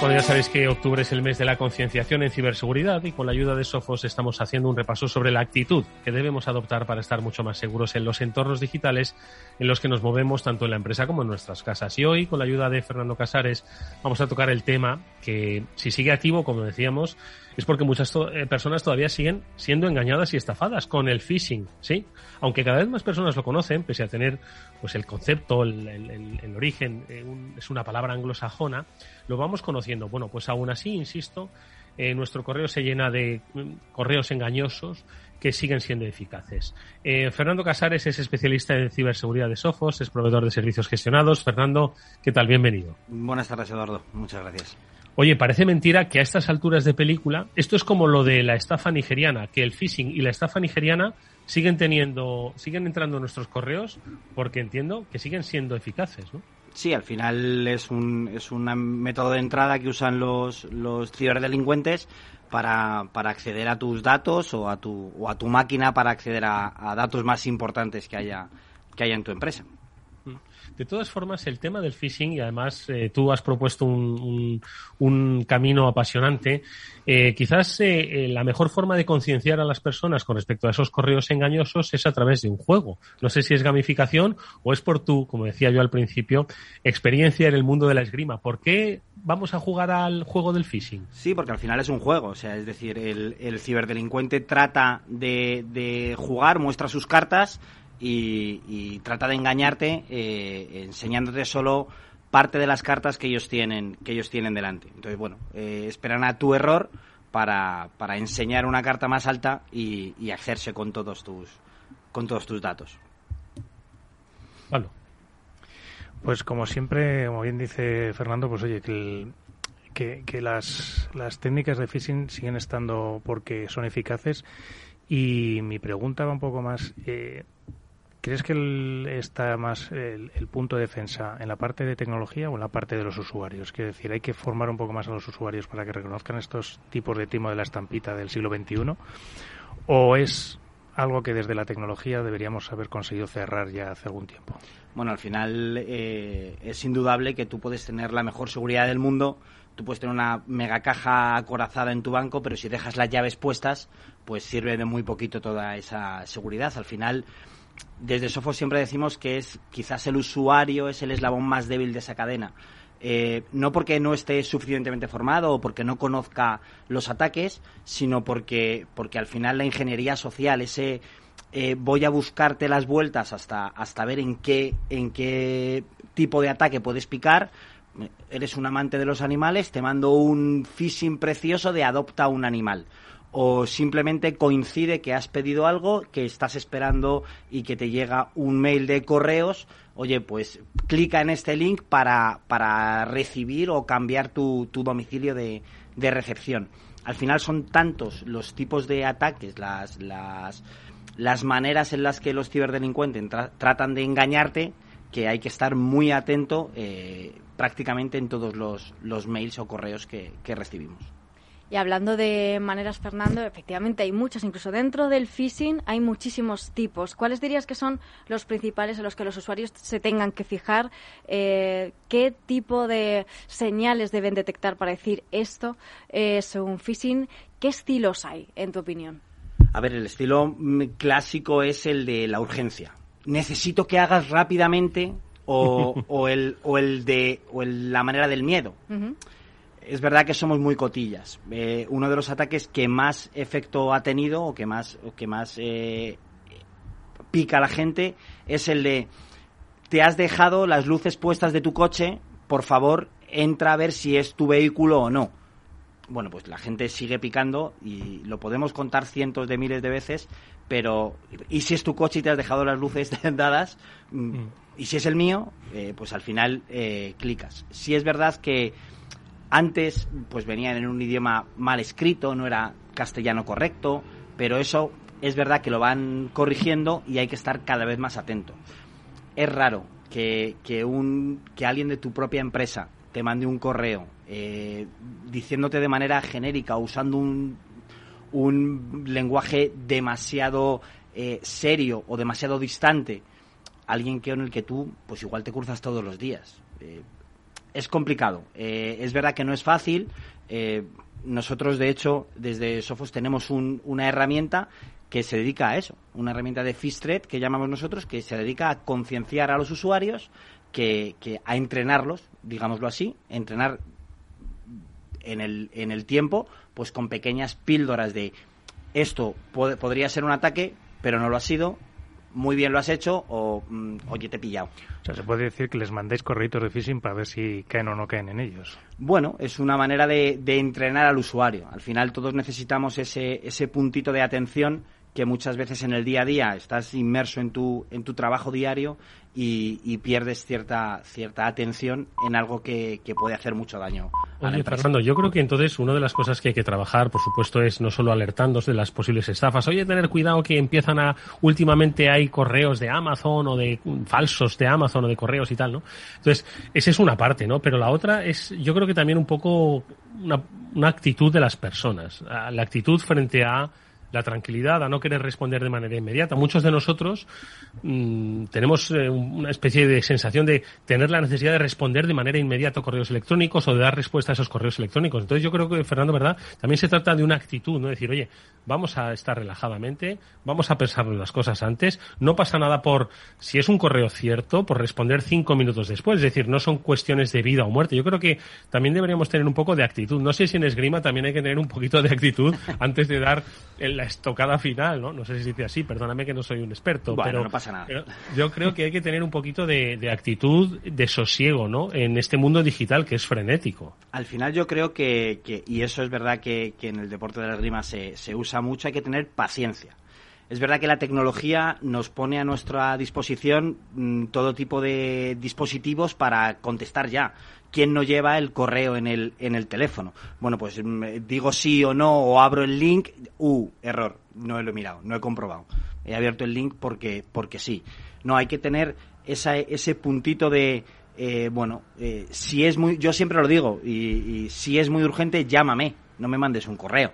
Bueno, ya sabéis que octubre es el mes de la concienciación en ciberseguridad y con la ayuda de Sofos estamos haciendo un repaso sobre la actitud que debemos adoptar para estar mucho más seguros en los entornos digitales en los que nos movemos tanto en la empresa como en nuestras casas. Y hoy, con la ayuda de Fernando Casares, vamos a tocar el tema que, si sigue activo, como decíamos, es porque muchas eh, personas todavía siguen siendo engañadas y estafadas con el phishing, ¿sí? Aunque cada vez más personas lo conocen, pese a tener pues el concepto, el, origen, eh, es una palabra anglosajona, lo vamos conociendo. Bueno, pues aún así, insisto, eh, nuestro correo se llena de mm, correos engañosos que siguen siendo eficaces. Fernando Casares es especialista en ciberseguridad de Sofos, es proveedor de servicios gestionados. Fernando, ¿qué tal? Bienvenido. Buenas tardes, Eduardo. Muchas gracias. Oye, parece mentira que a estas alturas de película, esto es como lo de la estafa nigeriana, que el phishing y la estafa nigeriana siguen teniendo, siguen entrando en nuestros correos porque entiendo que siguen siendo eficaces, ¿no? Sí, al final es un, es un método de entrada que usan los, los ciberdelincuentes para, para acceder a tus datos o a tu, o a tu máquina para acceder a, a datos más importantes que haya, que haya en tu empresa. De todas formas, el tema del phishing, y además eh, tú has propuesto un, camino apasionante, eh, quizás eh, la mejor forma de concienciar a las personas con respecto a esos correos engañosos es a través de un juego. No sé si es gamificación o es por tu, como decía yo al principio, experiencia en el mundo de la esgrima. ¿Por qué vamos a jugar al juego del phishing? Sí, porque al final es un juego. O sea, es decir, el, el ciberdelincuente trata de jugar, muestra sus cartas y, trata de engañarte eh, enseñándote solo parte de las cartas que ellos tienen que ellos tienen delante. Entonces, bueno, eh, esperan a tu error para, para enseñar una carta más alta y, hacerse con todos tus con todos tus datos. Bueno. Pues como siempre, como bien dice Fernando, pues oye, que, que, las, las técnicas de phishing siguen estando porque son eficaces y mi pregunta va un poco más, eh, ¿Crees que está más el, punto de defensa en la parte de tecnología o en la parte de los usuarios? Quiero decir, ¿hay que formar un poco más a los usuarios para que reconozcan estos tipos de timo de la estampita del siglo XXI? ¿O es algo que desde la tecnología deberíamos haber conseguido cerrar ya hace algún tiempo? Bueno, al final eh, es indudable que tú puedes tener la mejor seguridad del mundo, tú puedes tener una mega caja acorazada en tu banco, pero si dejas las llaves puestas, pues sirve de muy poquito toda esa seguridad. Al final desde Sofos siempre decimos que es quizás el usuario es el eslabón más débil de esa cadena. Eh, no porque no esté suficientemente formado o porque no conozca los ataques, sino porque, porque al final la ingeniería social, ese eh, voy a buscarte las vueltas hasta, hasta ver en qué, en qué tipo de ataque puedes picar, eres un amante de los animales, te mando un phishing precioso de adopta un animal o simplemente coincide que has pedido algo, que estás esperando y que te llega un mail de correos, oye, pues clica en este link para, para recibir o cambiar tu, tu domicilio de, de, recepción. Al final son tantos los tipos de ataques, las, las, las maneras en las que los ciberdelincuentes tratan de engañarte, que hay que estar muy atento eh, prácticamente en todos los, los mails o correos que recibimos. Y hablando de maneras, Fernando, efectivamente hay muchas, incluso dentro del phishing hay muchísimos tipos. ¿Cuáles dirías que son los principales en los que los usuarios se tengan que fijar? Eh, ¿Qué tipo de señales deben detectar para decir esto es un phishing? ¿Qué estilos hay, en tu opinión? A ver, el estilo clásico es el de la urgencia. Necesito que hagas rápidamente o, el, o el de o la manera del miedo es verdad que somos muy cotillas. Eh, uno de los ataques que más efecto ha tenido o que más, que más eh, pica a la gente es el de te has dejado las luces puestas de tu coche, por favor, entra a ver si es tu vehículo o no. Bueno, pues la gente sigue picando y lo podemos contar cientos de miles de veces, pero ¿y si es tu coche y te has dejado las luces dadas? Mm, mm. Y si es el mío, eh, pues al final clicas. Si es verdad que antes, pues venían en un idioma mal escrito, no era castellano correcto, pero eso es verdad que lo van corrigiendo y hay que estar cada vez más atento. Es raro que, un, que alguien de tu propia empresa te mande un correo eh, diciéndote de manera genérica o usando un, un lenguaje demasiado eh, serio o demasiado distante alguien que en el que tú pues igual te cruzas todos los días. Eh, es complicado. Eh, es verdad que no es fácil. Eh, nosotros, de hecho, desde Sofos tenemos una herramienta que se dedica a eso, una herramienta de Fistred que llamamos nosotros, que se dedica a concienciar a los usuarios, que, a entrenarlos, digámoslo así, entrenar en el, en el tiempo, pues con pequeñas píldoras de esto podría ser un ataque, pero no lo ha sido, muy bien lo has hecho o mm, oye te he pillado. O sea, se puede decir que les mandéis correitos de phishing para ver si caen o no caen en ellos. Bueno, es una manera de, de entrenar al usuario. Al final todos necesitamos ese, ese puntito de atención que muchas veces en el día a día estás inmerso en tu, en tu trabajo diario y, pierdes cierta, cierta atención en algo que, puede hacer mucho daño. Oye, Fernando, yo creo que entonces una de las cosas que hay que trabajar, por supuesto, es no solo alertándose de las posibles estafas. Oye, tener cuidado que empiezan a, últimamente hay correos de Amazon o de falsos de Amazon o de correos y tal, ¿no? Entonces, esa es una parte, ¿no? Pero la otra es, yo creo que también un poco una, una actitud de las personas. La actitud frente a la tranquilidad, a no querer responder de manera inmediata. Muchos de nosotros mm, tenemos eh, una especie de sensación de tener la necesidad de responder de manera inmediata a correos electrónicos o de dar respuesta a esos correos electrónicos. Entonces yo creo que, Fernando, ¿verdad? También se trata de una actitud, ¿no? Decir, oye, vamos a estar relajadamente, vamos a pensar las cosas antes, no pasa nada por, si es un correo cierto, por responder cinco minutos después. Es decir, no son cuestiones de vida o muerte. Yo creo que también deberíamos tener un poco de actitud. No sé si en esgrima también hay que tener un poquito de actitud antes de dar el la estocada final, ¿no? No sé si se dice así, perdóname que no soy un experto, pero, no pasa nada. yo creo que hay que tener un poquito de, actitud, de sosiego, ¿no? En este mundo digital que es frenético. Al final yo creo que, y eso es verdad que, en el deporte de la esgrima se, se usa mucho, hay que tener paciencia. Es verdad que la tecnología nos pone a nuestra disposición mm, todo tipo de dispositivos para contestar ya. ¿Quién no lleva el correo en el, en el teléfono? Bueno, pues mm, digo sí o no o abro el link. Uh, error. No lo he mirado, no he comprobado. He abierto el link porque, porque sí. No, hay que tener ese puntito de, eh, bueno, eh, si es muy, yo siempre lo digo, y si es muy urgente, llámame, no me mandes un correo.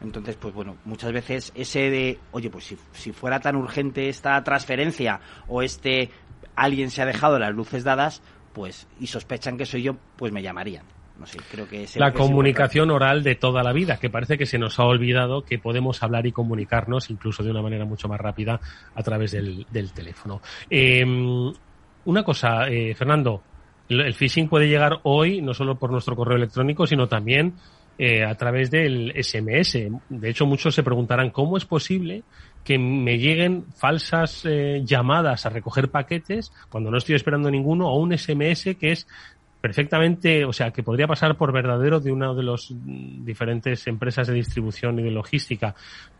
Entonces, pues bueno, muchas veces ese de, oye, pues si, si fuera tan urgente esta transferencia o este alguien se ha dejado las luces dadas, pues y sospechan que soy yo, pues me llamarían. No sé, creo que es la comunicación oral de toda la vida, que parece que se nos ha olvidado que podemos hablar y comunicarnos incluso de una manera mucho más rápida a través del, del teléfono. Em, una cosa, eh, Fernando, el phishing puede llegar hoy no solo por nuestro correo electrónico, sino también eh, a través del SMS. De hecho, muchos se preguntarán cómo es posible que me lleguen falsas eh, llamadas a recoger paquetes cuando no estoy esperando ninguno o un SMS que es perfectamente, o sea, que podría pasar por verdadero de una de las diferentes empresas de distribución y de logística.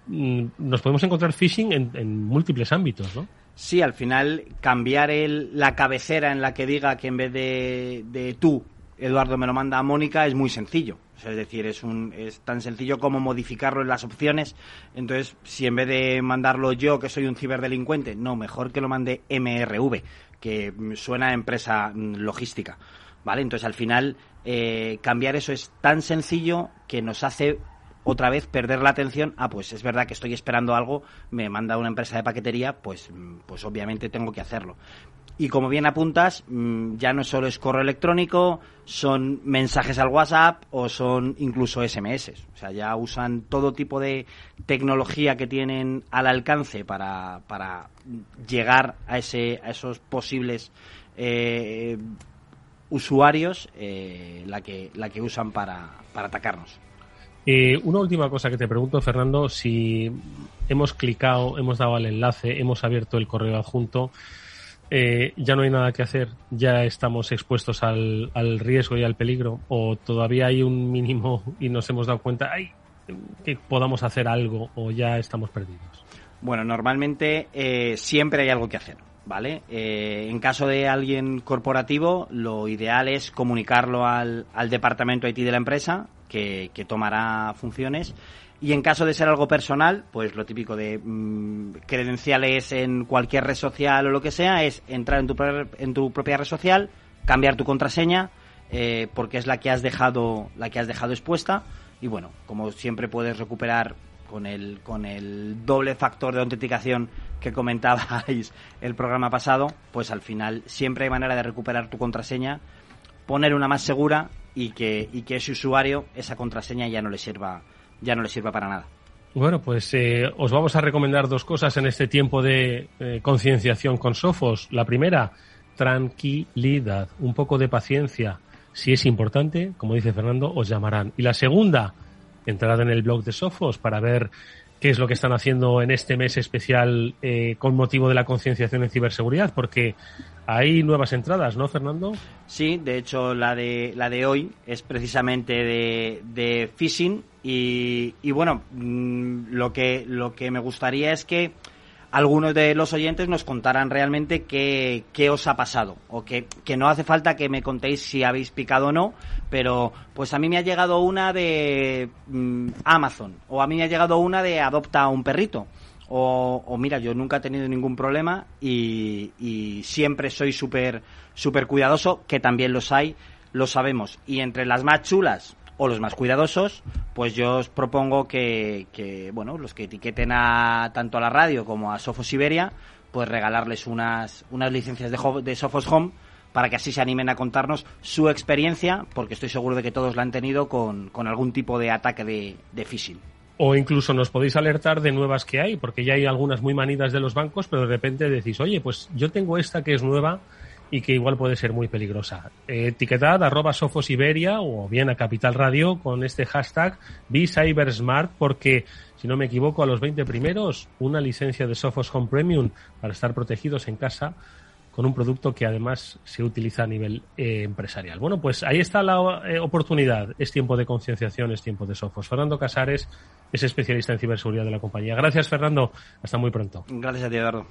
Mm, nos podemos encontrar phishing en, múltiples ámbitos, ¿no? Sí, al final cambiar el, la cabecera en la que diga que en vez de, de tú, Eduardo me lo manda a Mónica, es muy sencillo es decir, es, un, es tan sencillo como modificarlo en las opciones. Entonces, si en vez de mandarlo yo, que soy un ciberdelincuente, no, mejor que lo mande MRV, que suena a empresa mm, logística. ¿Vale? Entonces, al final, eh, cambiar eso es tan sencillo que nos hace otra vez perder la atención. Ah, pues es verdad que estoy esperando algo, me manda una empresa de paquetería, pues, mm, pues obviamente tengo que hacerlo. Y como bien apuntas, mm, ya no solo es correo electrónico, son mensajes al WhatsApp o son incluso SMS. O sea, ya usan todo tipo de tecnología que tienen al alcance para, para llegar a, ese, a esos posibles eh, usuarios, eh, la, que, la que usan para, para atacarnos. Eh, una última cosa que te pregunto, Fernando, si hemos clicado, hemos dado al enlace, hemos abierto el correo adjunto, eh, ya no hay nada que hacer, ya estamos expuestos al, riesgo y al peligro, o todavía hay un mínimo y nos hemos dado cuenta ay, que podamos hacer algo o ya estamos perdidos. Bueno, normalmente eh, siempre hay algo que hacer. ¿Vale? Eh, en caso de alguien corporativo, lo ideal es comunicarlo al, al departamento IT de la empresa, que, que tomará funciones, y en caso de ser algo personal, pues lo típico de mm, credenciales en cualquier red social o lo que sea, es entrar en tu, en tu propia red social, cambiar tu contraseña, eh, porque es la que has dejado, la que has dejado expuesta. Y bueno, como siempre puedes recuperar con el, con el doble factor de autenticación que comentabais el programa pasado, pues al final siempre hay manera de recuperar tu contraseña poner una más segura y que, y que ese usuario, esa contraseña ya no le sirva, ya no le sirva para nada. Bueno, pues eh, os vamos a recomendar dos cosas en este tiempo de eh, concienciación con Sofos. La primera, tranquilidad, un poco de paciencia. Si es importante, como dice Fernando, os llamarán. Y la segunda, entrad en el blog de Sofos para ver qué es lo que están haciendo en este mes especial eh, con motivo de la concienciación en ciberseguridad, porque hay nuevas entradas, ¿no, Fernando? Sí, de hecho la de la de hoy es precisamente de, phishing y, y bueno, mm, lo que lo que me gustaría es que algunos de los oyentes nos contaran realmente qué, qué os ha pasado. O que, que, no hace falta que me contéis si habéis picado o no, pero pues a mí me ha llegado una de mm, Amazon, o a mí me ha llegado una de adopta a un perrito. O, mira, yo nunca he tenido ningún problema y, siempre soy súper súper cuidadoso, que también los hay, lo sabemos. Y entre las más chulas, o los más cuidadosos, pues yo os propongo que, bueno, los que etiqueten a tanto a la radio como a Sofos Siberia, pues regalarles unas, unas licencias de, de Sofos Home para que así se animen a contarnos su experiencia, porque estoy seguro de que todos la han tenido con, con algún tipo de ataque de, de phishing. O incluso nos podéis alertar de nuevas que hay, porque ya hay algunas muy manidas de los bancos, pero de repente decís, oye, pues yo tengo esta que es nueva y que igual puede ser muy peligrosa. Etiquetad arroba Sofos Iberia o bien a Capital Radio con este hashtag BeCyberSmart porque, si no me equivoco, a los 20 primeros una licencia de Sophos Home Premium para estar protegidos en casa con un producto que además se utiliza a nivel eh, empresarial. Bueno, pues ahí está la eh, oportunidad. Es tiempo de concienciación, es tiempo de Sofos. Fernando Casares es especialista en ciberseguridad de la compañía. Gracias, Fernando. Hasta muy pronto. Gracias a ti, Eduardo.